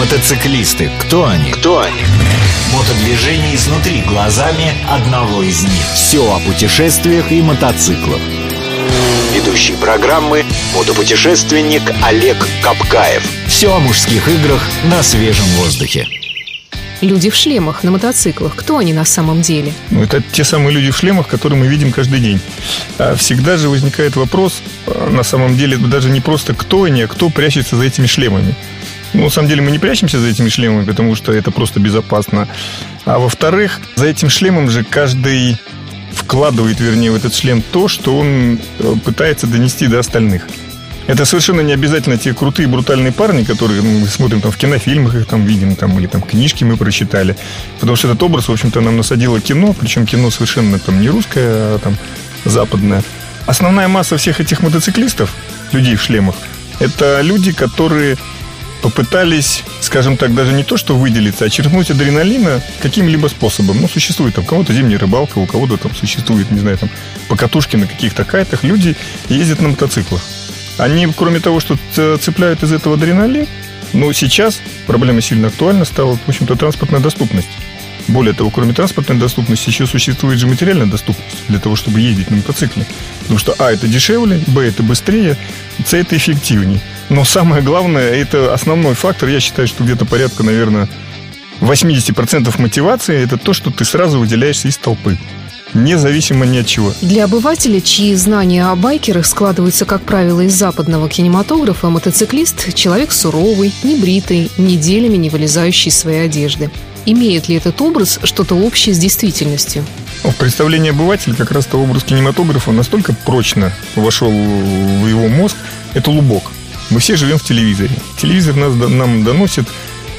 Мотоциклисты. Кто они? Кто они? Мотодвижение изнутри глазами одного из них. Все о путешествиях и мотоциклах. Ведущий программы мотопутешественник Олег Капкаев. Все о мужских играх на свежем воздухе. Люди в шлемах на мотоциклах. Кто они на самом деле? Ну, это те самые люди в шлемах, которые мы видим каждый день. А всегда же возникает вопрос, а, на самом деле, даже не просто кто они, а кто прячется за этими шлемами. Ну, на самом деле мы не прячемся за этими шлемами, потому что это просто безопасно. А во-вторых, за этим шлемом же каждый вкладывает, вернее, в этот шлем то, что он э, пытается донести до остальных. Это совершенно не обязательно те крутые брутальные парни, которые ну, мы смотрим там в кинофильмах, их там видим, там, или там книжки мы прочитали. Потому что этот образ, в общем-то, нам насадило кино, причем кино совершенно там не русское, а там западное. Основная масса всех этих мотоциклистов, людей в шлемах, это люди, которые попытались, скажем так, даже не то, что выделиться, а черпнуть адреналина каким-либо способом. Ну, существует там у кого-то зимняя рыбалка, у кого-то там существует, не знаю, там покатушки на каких-то кайтах. Люди ездят на мотоциклах. Они, кроме того, что цепляют из этого адреналин, но сейчас проблема сильно актуальна стала, в общем-то, транспортная доступность. Более того, кроме транспортной доступности, еще существует же материальная доступность для того, чтобы ездить на мотоцикле. Потому что, а, это дешевле, б, это быстрее, с, это эффективнее. Но самое главное, это основной фактор, я считаю, что где-то порядка, наверное, 80% мотивации, это то, что ты сразу выделяешься из толпы независимо ни от чего. Для обывателя, чьи знания о байкерах складываются, как правило, из западного кинематографа, мотоциклист – человек суровый, небритый, неделями не вылезающий из своей одежды. Имеет ли этот образ что-то общее с действительностью? В представлении обывателя как раз-то образ кинематографа настолько прочно вошел в его мозг, это лубок. Мы все живем в телевизоре. Телевизор нас, нам доносит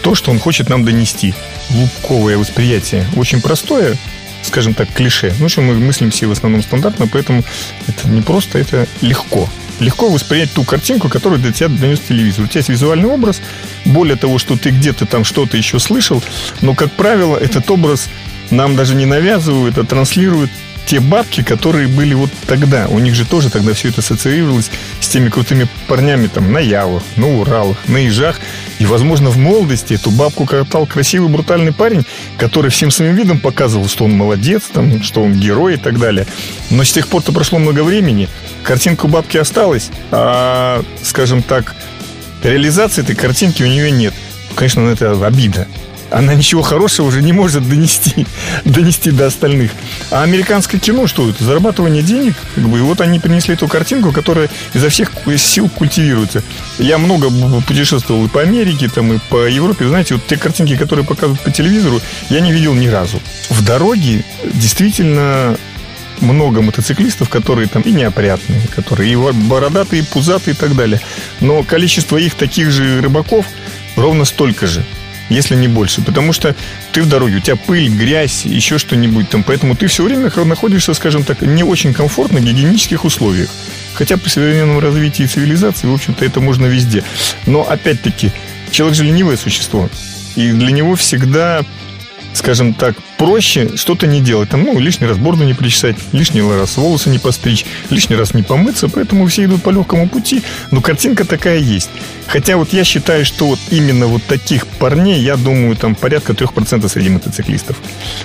то, что он хочет нам донести. Лубковое восприятие. Очень простое, скажем так, клише. Ну, что мы мыслим все в основном стандартно, поэтому это не просто, это легко. Легко воспринять ту картинку, которую для тебя донес телевизор. У тебя есть визуальный образ, более того, что ты где-то там что-то еще слышал, но, как правило, этот образ нам даже не навязывают, а транслируют те бабки, которые были вот тогда. У них же тоже тогда все это ассоциировалось с теми крутыми парнями там на Явах, на Уралах, на Ижах. И, возможно, в молодости эту бабку катал красивый, брутальный парень, который всем своим видом показывал, что он молодец, там, что он герой и так далее. Но с тех пор-то прошло много времени, картинка у бабки осталась, а, скажем так, реализации этой картинки у нее нет. Конечно, это обида она ничего хорошего уже не может донести, донести до остальных. А американское кино, что это? Зарабатывание денег. Как бы, и вот они принесли эту картинку, которая изо всех сил культивируется. Я много путешествовал и по Америке, там, и по Европе. Знаете, вот те картинки, которые показывают по телевизору, я не видел ни разу. В дороге действительно много мотоциклистов, которые там и неопрятные, которые и бородатые, и пузатые и так далее. Но количество их таких же рыбаков ровно столько же если не больше. Потому что ты в дороге, у тебя пыль, грязь, еще что-нибудь там. Поэтому ты все время находишься, скажем так, не очень комфортно в гигиенических условиях. Хотя при современном развитии цивилизации, в общем-то, это можно везде. Но, опять-таки, человек же ленивое существо. И для него всегда скажем так, проще что-то не делать. Там, ну, лишний раз борду не причесать, лишний раз волосы не постричь, лишний раз не помыться, поэтому все идут по легкому пути. Но картинка такая есть. Хотя вот я считаю, что вот именно вот таких парней, я думаю, там порядка 3% среди мотоциклистов.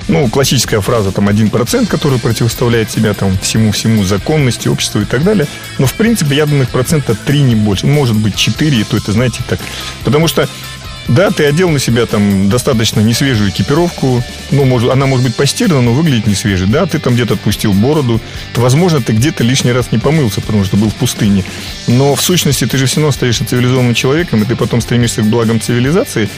Ну, классическая фраза, там, 1%, который противоставляет себя там всему-всему законности, обществу и так далее. Но, в принципе, я думаю, их процента 3 не больше. Может быть, 4, то это, знаете, так. Потому что да, ты одел на себя там достаточно несвежую экипировку. Ну, может, она может быть постирана, но выглядит не свежей. Да, ты там где-то отпустил бороду. То, возможно, ты где-то лишний раз не помылся, потому что был в пустыне. Но в сущности ты же все равно остаешься цивилизованным человеком, и ты потом стремишься к благам цивилизации.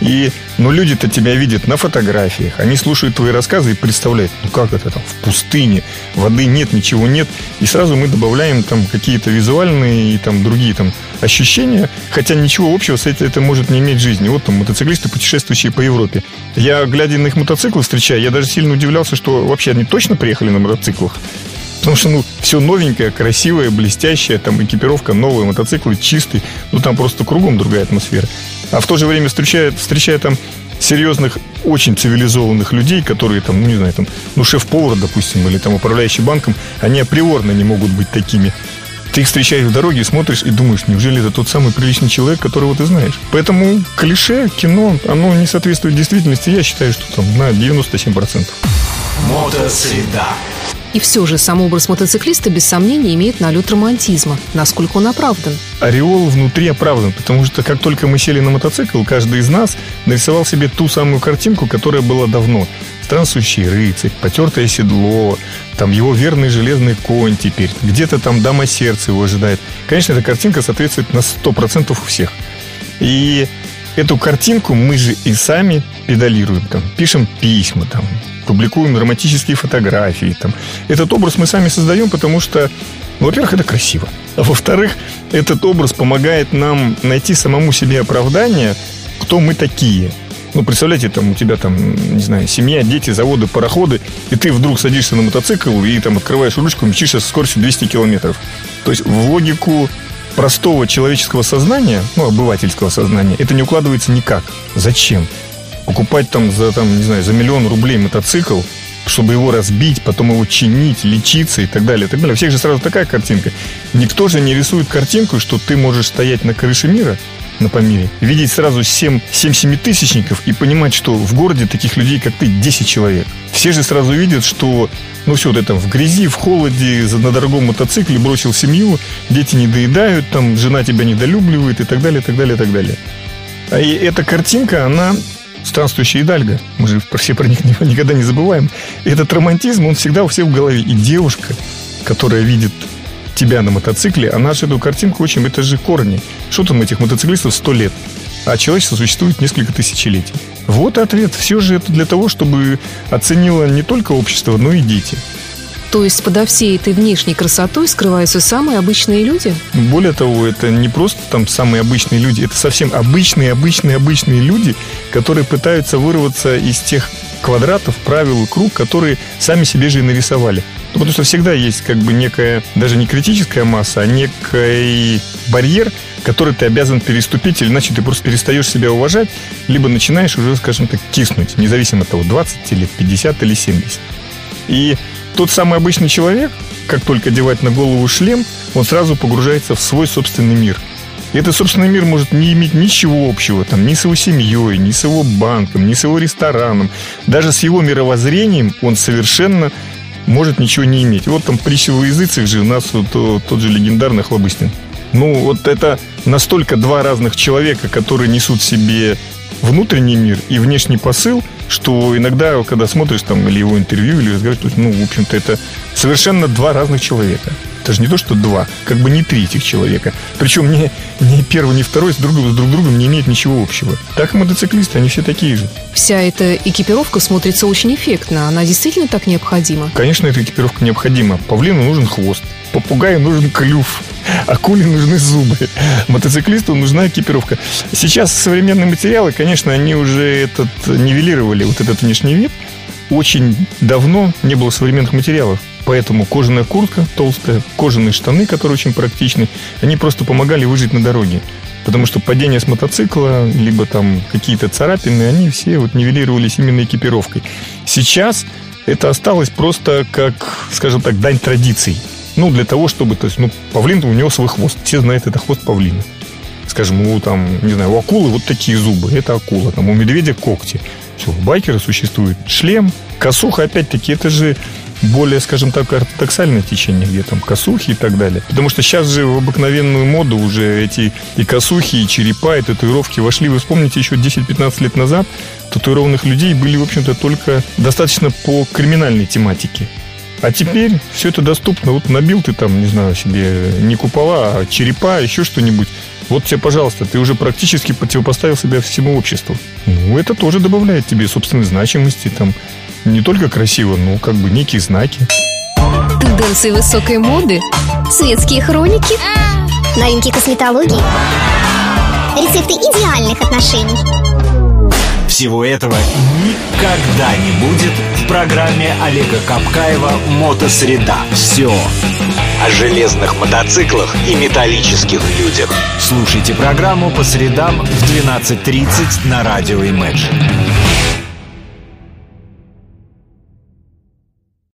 И, ну, люди-то тебя видят на фотографиях, они слушают твои рассказы и представляют, ну, как это там, в пустыне, воды нет, ничего нет. И сразу мы добавляем там какие-то визуальные и там другие там ощущения, хотя ничего общего с этим это может не иметь жизни. Вот там мотоциклисты, путешествующие по Европе. Я, глядя на их мотоциклы, встречая, я даже сильно удивлялся, что вообще они точно приехали на мотоциклах. Потому что, ну, все новенькое, красивое, блестящее, там экипировка новая, мотоциклы чистый, ну, там просто кругом другая атмосфера. А в то же время встречая, встречая там серьезных, очень цивилизованных людей, которые там, ну, не знаю, там, ну, шеф-повар, допустим, или там управляющий банком, они априорно не могут быть такими. Ты их встречаешь в дороге, смотришь и думаешь, неужели это тот самый приличный человек, которого ты знаешь? Поэтому клише, кино, оно не соответствует действительности. Я считаю, что там на 97%. Мотосреда. И все же сам образ мотоциклиста без сомнения имеет налет романтизма. Насколько он оправдан? Ореол внутри оправдан, потому что как только мы сели на мотоцикл, каждый из нас нарисовал себе ту самую картинку, которая была давно. Странствующий рыцарь, потертое седло, там его верный железный конь теперь, где-то там дама сердца его ожидает. Конечно, эта картинка соответствует на 100% у всех. И эту картинку мы же и сами педалируем, там, пишем письма, там, публикуем романтические фотографии. Там. Этот образ мы сами создаем, потому что, ну, во-первых, это красиво. А во-вторых, этот образ помогает нам найти самому себе оправдание, кто мы такие. Ну, представляете, там у тебя там, не знаю, семья, дети, заводы, пароходы, и ты вдруг садишься на мотоцикл и там открываешь ручку мчишься со скоростью 200 километров. То есть в логику простого человеческого сознания, ну, обывательского сознания, это не укладывается никак. Зачем? Покупать там за, там, не знаю, за миллион рублей мотоцикл, чтобы его разбить, потом его чинить, лечиться и так далее, так далее. У всех же сразу такая картинка. Никто же не рисует картинку, что ты можешь стоять на крыше мира, на Памире, видеть сразу 7, 7 семитысячников и понимать, что в городе таких людей, как ты, 10 человек. Все же сразу видят, что, ну все, ты там в грязи, в холоде, на дорогом мотоцикле бросил семью, дети не доедают, там жена тебя недолюбливает и так далее, и так далее, и так далее. А и эта картинка, она странствующая Идальга. Мы же все про них никогда не забываем. И этот романтизм, он всегда у всех в голове. И девушка, которая видит тебя на мотоцикле, она же эту картинку очень... Это же корни. Что там этих мотоциклистов сто лет? А человечество существует несколько тысячелетий. Вот ответ. Все же это для того, чтобы оценило не только общество, но и дети. То есть подо всей этой внешней красотой скрываются самые обычные люди? Более того, это не просто там самые обычные люди, это совсем обычные, обычные, обычные люди, которые пытаются вырваться из тех квадратов, правил и круг, которые сами себе же и нарисовали. Ну, потому что всегда есть как бы некая, даже не критическая масса, а некий барьер, который ты обязан переступить, или иначе ты просто перестаешь себя уважать, либо начинаешь уже, скажем так, киснуть, независимо от того, 20 или 50 или 70. И тот самый обычный человек, как только одевать на голову шлем, он сразу погружается в свой собственный мир. И этот собственный мир может не иметь ничего общего там, ни с его семьей, ни с его банком, ни с его рестораном. Даже с его мировоззрением он совершенно может ничего не иметь. Вот там притча в языцах же у нас вот, тот же легендарный Хлобыстин. Ну, вот это настолько два разных человека, которые несут в себе внутренний мир и внешний посыл, что иногда, когда смотришь там или его интервью, или разговариваешь, ну, в общем-то, это совершенно два разных человека. Это же не то, что два, как бы не три этих человека. Причем ни, ни первый, ни второй с друг, с друг другом не имеют ничего общего. Так и мотоциклисты, они все такие же. Вся эта экипировка смотрится очень эффектно. Она действительно так необходима? Конечно, эта экипировка необходима. Павлину нужен хвост, попугаю нужен клюв, акуле нужны зубы, мотоциклисту нужна экипировка. Сейчас современные материалы, конечно, они уже этот нивелировали вот этот внешний вид. Очень давно не было современных материалов. Поэтому кожаная куртка толстая, кожаные штаны, которые очень практичны, они просто помогали выжить на дороге. Потому что падение с мотоцикла, либо там какие-то царапины, они все вот нивелировались именно экипировкой. Сейчас это осталось просто как, скажем так, дань традиций. Ну, для того, чтобы, то есть, ну, павлин, у него свой хвост. Все знают, это хвост павлина. Скажем, у там, не знаю, у акулы вот такие зубы, это акула. Там у медведя когти. Все, у байкера существует шлем, косуха, опять-таки, это же более, скажем так, ортодоксальное течение, где там косухи и так далее. Потому что сейчас же в обыкновенную моду уже эти и косухи, и черепа, и татуировки вошли. Вы вспомните, еще 10-15 лет назад татуированных людей были, в общем-то, только достаточно по криминальной тематике. А теперь все это доступно. Вот набил ты там, не знаю, себе не купола, а черепа, еще что-нибудь. Вот тебе, пожалуйста, ты уже практически противопоставил себя всему обществу. Ну, это тоже добавляет тебе собственной значимости, там, не только красиво, но как бы некие знаки. Тенденции высокой моды, светские хроники, Новинки косметологии. Рецепты идеальных отношений. Всего этого никогда не будет в программе Олега Капкаева «Мотосреда». Все О железных мотоциклах и металлических людях. Слушайте программу по средам в 12.30 на радио Imagine.